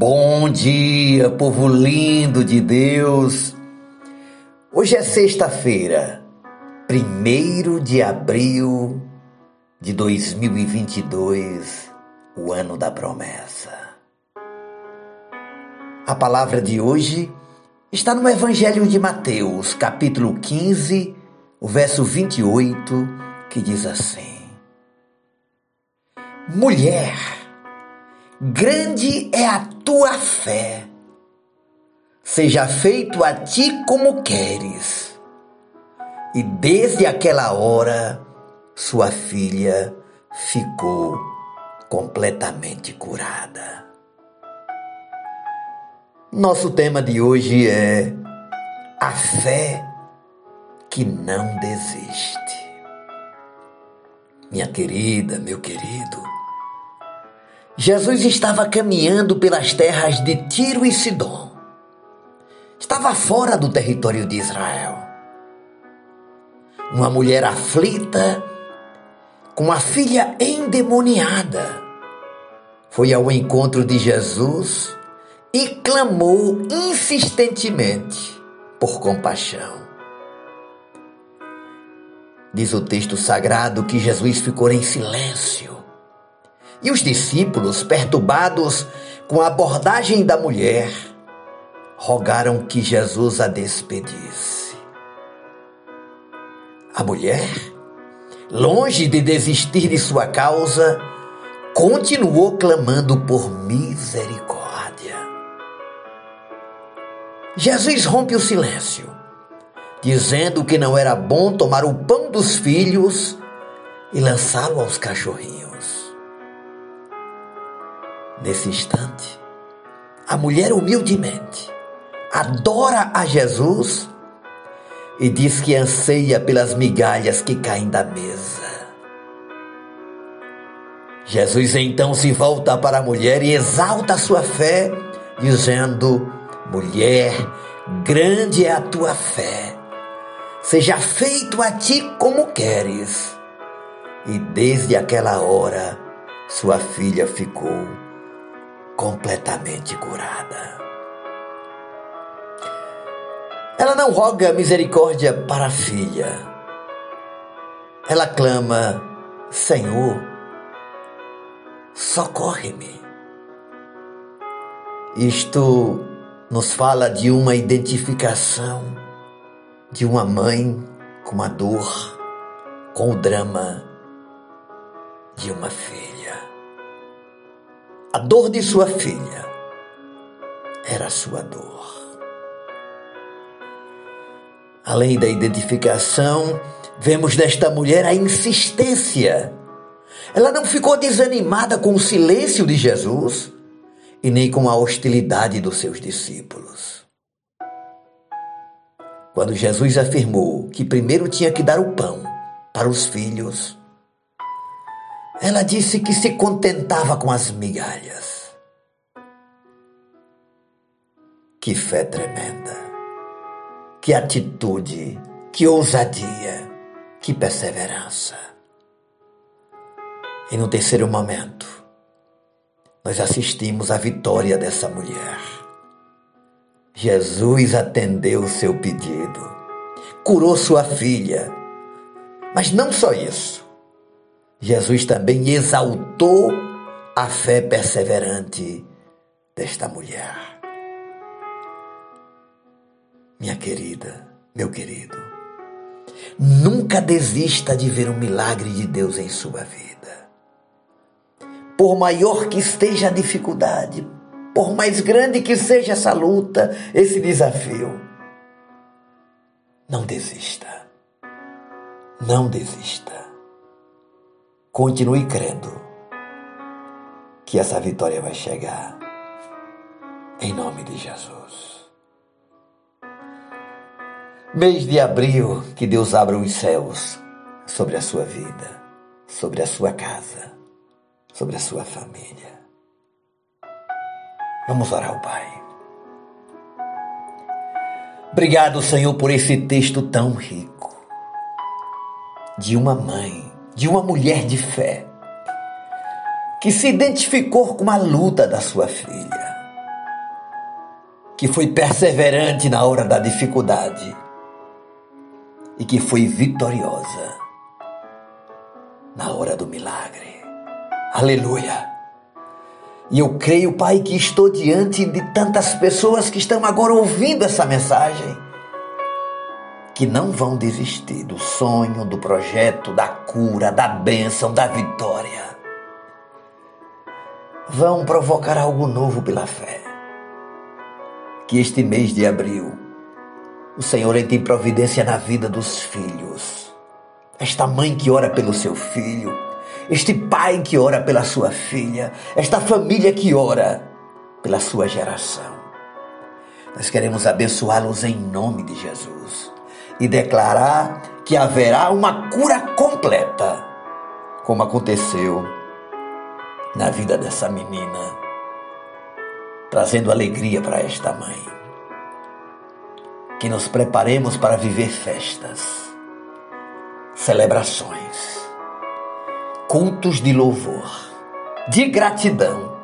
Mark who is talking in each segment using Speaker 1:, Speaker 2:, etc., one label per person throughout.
Speaker 1: Bom dia, povo lindo de Deus. Hoje é sexta-feira, 1 de abril de 2022, o ano da promessa. A palavra de hoje está no Evangelho de Mateus, capítulo 15, o verso 28, que diz assim: Mulher, grande é a tua fé. Seja feito a ti como queres. E desde aquela hora, sua filha ficou completamente curada. Nosso tema de hoje é a fé que não desiste. Minha querida, meu querido, Jesus estava caminhando pelas terras de Tiro e Sidom. Estava fora do território de Israel. Uma mulher aflita, com a filha endemoniada, foi ao encontro de Jesus e clamou insistentemente por compaixão. Diz o texto sagrado que Jesus ficou em silêncio e os discípulos, perturbados com a abordagem da mulher, rogaram que Jesus a despedisse. A mulher, longe de desistir de sua causa, continuou clamando por misericórdia. Jesus rompe o silêncio, dizendo que não era bom tomar o pão dos filhos e lançá-lo aos cachorrinhos. Nesse instante, a mulher humildemente adora a Jesus e diz que anseia pelas migalhas que caem da mesa. Jesus então se volta para a mulher e exalta a sua fé, dizendo: Mulher, grande é a tua fé, seja feito a ti como queres. E desde aquela hora, sua filha ficou completamente curada. Ela não roga misericórdia para a filha. Ela clama: Senhor, socorre-me. Isto nos fala de uma identificação de uma mãe com a dor, com o drama de uma filha. A dor de sua filha era sua dor. Além da identificação, vemos nesta mulher a insistência. Ela não ficou desanimada com o silêncio de Jesus e nem com a hostilidade dos seus discípulos. Quando Jesus afirmou que primeiro tinha que dar o pão para os filhos, ela disse que se contentava com as migalhas. Que fé tremenda! Que atitude! Que ousadia! Que perseverança! E no terceiro momento, nós assistimos à vitória dessa mulher. Jesus atendeu o seu pedido, curou sua filha, mas não só isso. Jesus também exaltou a fé perseverante desta mulher. Minha querida, meu querido, nunca desista de ver um milagre de Deus em sua vida. Por maior que esteja a dificuldade, por mais grande que seja essa luta, esse desafio, não desista. Não desista. Continue crendo que essa vitória vai chegar. Em nome de Jesus. Mês de abril, que Deus abra os céus sobre a sua vida, sobre a sua casa, sobre a sua família. Vamos orar ao Pai. Obrigado, Senhor, por esse texto tão rico de uma mãe de uma mulher de fé que se identificou com a luta da sua filha. que foi perseverante na hora da dificuldade e que foi vitoriosa na hora do milagre. Aleluia! E eu creio, Pai, que estou diante de tantas pessoas que estão agora ouvindo essa mensagem, que não vão desistir do sonho, do projeto, da cura, da bênção, da vitória. Vão provocar algo novo pela fé. Que este mês de abril, o Senhor entre em providência na vida dos filhos. Esta mãe que ora pelo seu filho, este pai que ora pela sua filha, esta família que ora pela sua geração. Nós queremos abençoá-los em nome de Jesus e declarar que haverá uma cura completa, como aconteceu na vida dessa menina, trazendo alegria para esta mãe. Que nos preparemos para viver festas, celebrações cultos de louvor, de gratidão,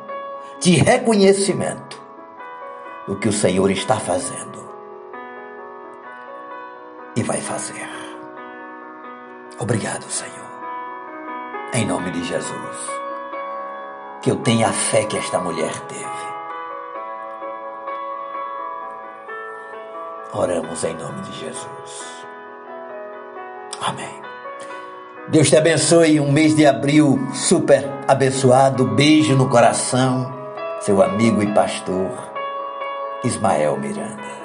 Speaker 1: de reconhecimento do que o Senhor está fazendo e vai fazer. Obrigado, Senhor. Em nome de Jesus. Que eu tenha a fé que esta mulher teve. Oramos em nome de Jesus. Amém. Deus te abençoe. Um mês de abril super abençoado. Beijo no coração. Seu amigo e pastor Ismael Miranda.